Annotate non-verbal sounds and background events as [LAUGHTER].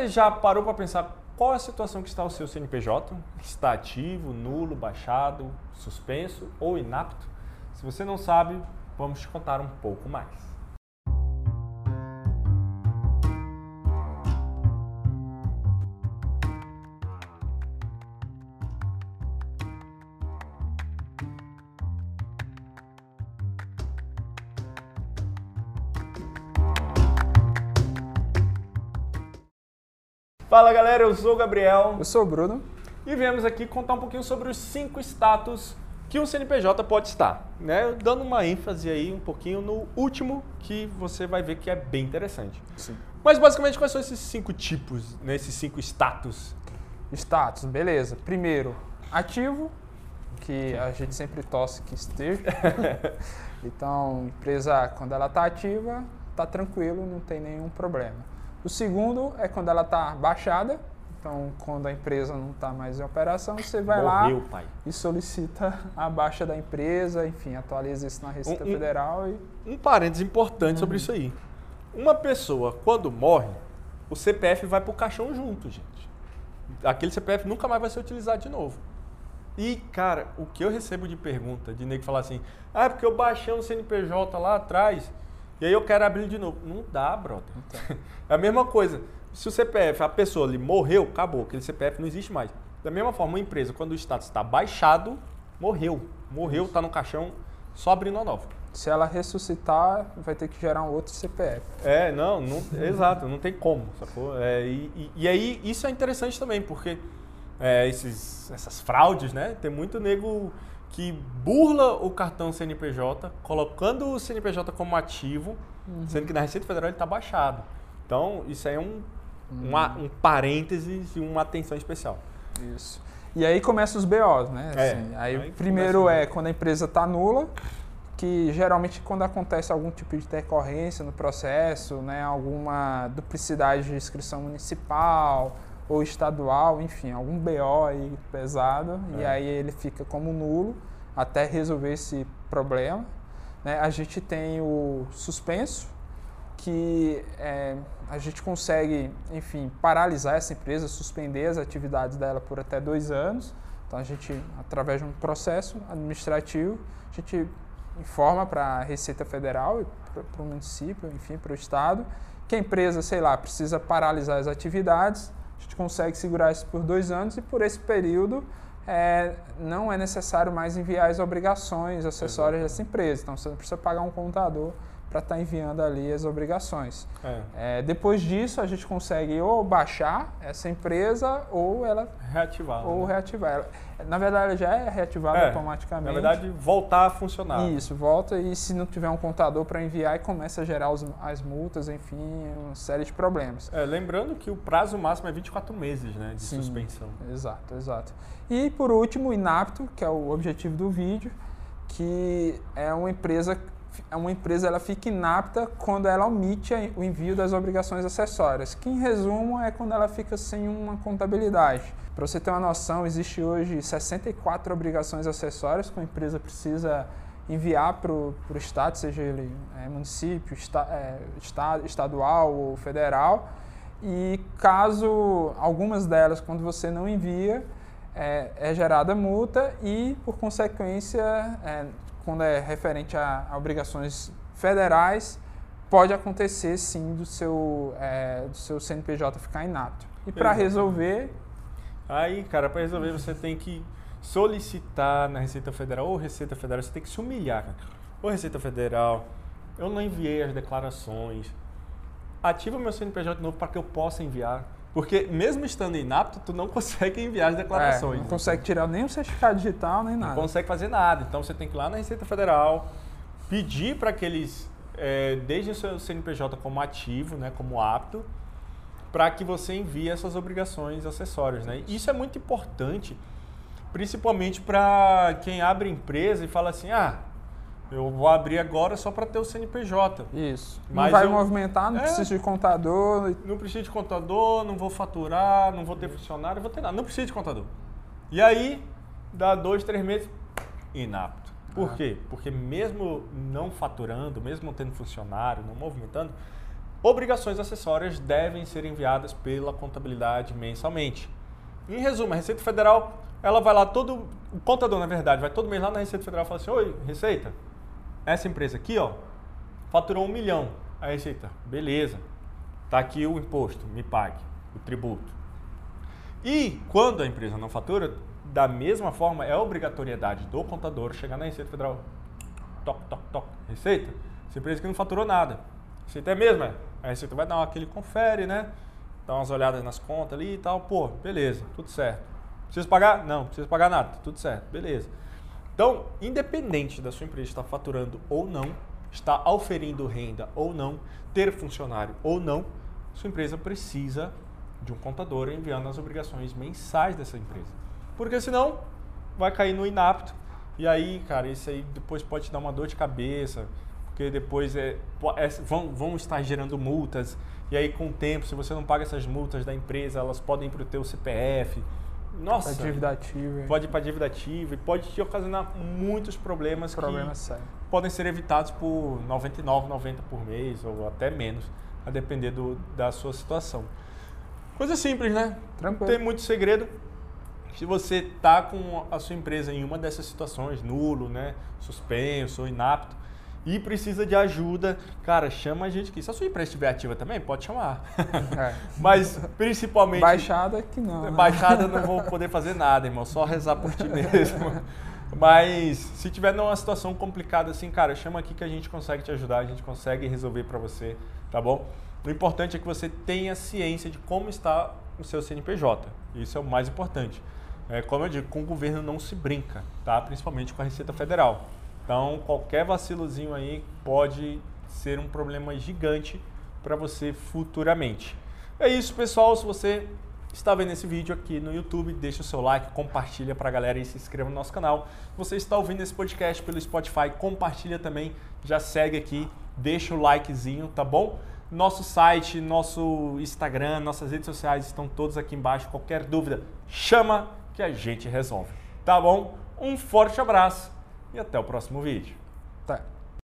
Você já parou para pensar qual é a situação que está o seu CNPJ? Está ativo, nulo, baixado, suspenso ou inapto? Se você não sabe, vamos te contar um pouco mais. Fala galera, eu sou o Gabriel. Eu sou o Bruno. E viemos aqui contar um pouquinho sobre os cinco status que um CNPJ pode estar, né? Dando uma ênfase aí um pouquinho no último que você vai ver que é bem interessante. Sim. Mas basicamente quais são esses cinco tipos, né? esses cinco status? Status, beleza. Primeiro, ativo, que a gente sempre tosse que esteja. [LAUGHS] então, empresa quando ela está ativa, está tranquilo, não tem nenhum problema. O segundo é quando ela está baixada, então quando a empresa não está mais em operação, você vai Morreu, lá pai. e solicita a baixa da empresa, enfim, atualiza isso na Receita Um- um- Federal e Um parênteses importante sobre isso aí. Uma pessoa, quando morre, o CPF vai pro caixão junto, gente. Aquele CPF nunca mais vai ser utilizado de novo. E, cara, o que eu recebo de pergunta de nego falar assim, ah, é porque eu baixei um CNPJ lá atrás e aí eu quero abrir de novo. Não dá, brother. É a mesma coisa. Se o CPF, a pessoa ali morreu, acabou. Aquele CPF não existe mais. Da mesma forma, uma empresa, quando o status está baixado, morreu. Morreu, está no caixão, só abrindo a nova. se ela ressuscitar, vai ter que gerar um outro CPF. É, não, não exato, não tem como? É, e, e- e aí isso é interessante também, porque é, esses, essas fraudes, né? Tem muito nego que burla o cartão CNPJ, colocando o CNPJ como ativo, sendo que na Receita Federal ele está baixado. Então, isso aí é um, uma- um parênteses e uma atenção especial. Isso. E aí começam os BOs, né? É, Assim, aí, aí primeiro começa- é quando a empresa está nula, que geralmente quando acontece algum tipo de decorrência no processo, né, alguma duplicidade de inscrição municipal ou estadual, enfim, algum BO aí pesado, e É. aí ele fica como nulo até resolver esse problema. né? A gente tem o suspenso, que é, a gente consegue, enfim, paralisar essa empresa, suspender as atividades dela por até dois anos. Então a gente, através de um processo administrativo, a gente informa para a Receita Federal e para o município, enfim, para o estado, que a empresa, sei lá, precisa paralisar as atividades. A gente consegue segurar isso por dois anos e por esse período é, não é necessário mais enviar as obrigações acessórias dessa empresa. Então você não precisa pagar um contador para estar enviando ali as obrigações. É, É, depois disso, a gente consegue ou baixar essa empresa ou ela reativar. ou né? reativar ela. Na verdade, ela já é reativada É, automaticamente. Na verdade, voltar a funcionar. Isso, volta e se não tiver um contador para enviar, e começa a gerar os- as multas, enfim, uma série de problemas. É, lembrando que o prazo máximo é 24 meses né, de Sim. suspensão. Exato, exato. E por último, o inapto, que é o objetivo do vídeo, que é uma empresa uma empresa ela fica inapta quando ela omite o envio das obrigações acessórias, que em resumo é quando ela fica sem uma contabilidade. Para você ter uma noção, existe hoje 64 obrigações acessórias que a empresa precisa enviar para o estado, seja ele é, município, é, estado, estadual ou federal. E caso algumas delas, quando você não envia, é, é gerada multa e, por consequência, é, quando é referente a, a obrigações federais, pode acontecer sim do seu, é, do seu CNPJ ficar inapto. E para resolver, Aí, cara, para resolver você tem que solicitar na Receita Federal ou Receita Federal, você tem que se humilhar, cara. Ô Receita Federal, eu não enviei as declarações. Ativa meu CNPJ de novo para que eu possa enviar. Porque mesmo estando inapto, tu não consegue enviar as é, declarações. não consegue tirar nem o certificado digital, nem Não nada. consegue fazer nada. Então você tem que ir lá na Receita Federal, pedir para que eles é, deixem o seu CNPJ como ativo, né, como apto, para que você envie essas obrigações acessórias. Né? Isso é muito importante, principalmente para quem abre empresa e fala assim, ah, eu vou abrir agora só para ter o CNPJ. Isso. Mas não vai eu- movimentar, não É. precisa de contador. Não preciso de contador, não vou faturar, não vou ter funcionário, não vou ter nada. Não preciso de contador. E aí, dá dois, três meses, inapto. Por Ah. quê? Porque mesmo não faturando, mesmo não tendo funcionário, não movimentando, obrigações acessórias devem ser enviadas pela contabilidade mensalmente. Em resumo, a Receita Federal, ela vai lá todo, o contador na verdade, vai todo mês lá na Receita Federal e fala assim, oi, Receita, essa empresa aqui, ó, faturou um milhão. A Receita, beleza, tá aqui o imposto, me pague, o tributo. E quando a empresa não fatura, da mesma forma, é obrigatoriedade do contador chegar na Receita Federal. Toc, toc, toc. Receita, essa empresa que não faturou nada. Receita é mesmo, é? A Receita vai dar aquele confere, né? Dá umas olhadas nas contas ali e tal. Pô, beleza, tudo certo. Precisa pagar? Não, precisa pagar nada, tudo certo, beleza. Então, independente da sua empresa estar faturando ou não, está auferindo renda ou não, ter funcionário ou não, sua empresa precisa de um contador enviando as obrigações mensais dessa empresa. Porque senão vai cair no inapto. E aí, cara, isso aí depois pode te dar uma dor de cabeça, porque depois é, é, vão, vão estar gerando multas. E aí, com o tempo, se você não paga essas multas da empresa, elas podem ir para o teu CPF. Nossa, Pra dívida ativa. pode ir para dívida ativa e pode te ocasionar muitos problemas Problema que sério. podem ser evitados por 99,90 por mês ou até menos, a depender do, da sua situação. Coisa simples, né? Não Tranquilo. tem muito segredo. Se você tá com a sua empresa em uma dessas situações, nulo, né, suspenso ou inapto, e precisa de ajuda, cara, chama a gente aqui. Se a sua empresa estiver ativa também, pode chamar. É. [LAUGHS] Mas principalmente Baixada que não. né? Baixada não vou [LAUGHS] poder fazer nada, irmão. Só rezar por ti mesmo. Mas se tiver numa situação complicada assim, cara, chama aqui que a gente consegue te ajudar, a gente consegue resolver para você, tá bom? O importante é que você tenha ciência de como está o seu CNPJ. Isso é o mais importante. É, como eu digo, com o governo não se brinca, tá? Principalmente com a Receita Federal. Então, qualquer vacilozinho aí pode ser um problema gigante para você futuramente. É isso, pessoal. Se você está vendo esse vídeo aqui no YouTube, deixa o seu like, compartilha para a galera e se inscreva no nosso canal. Se você está ouvindo esse podcast pelo Spotify, compartilha também, já segue aqui, deixa o likezinho, tá bom? Nosso site, nosso Instagram, nossas redes sociais estão todos aqui embaixo. Qualquer dúvida, chama que a gente resolve. Tá bom? Um forte abraço e até o próximo vídeo. Tá.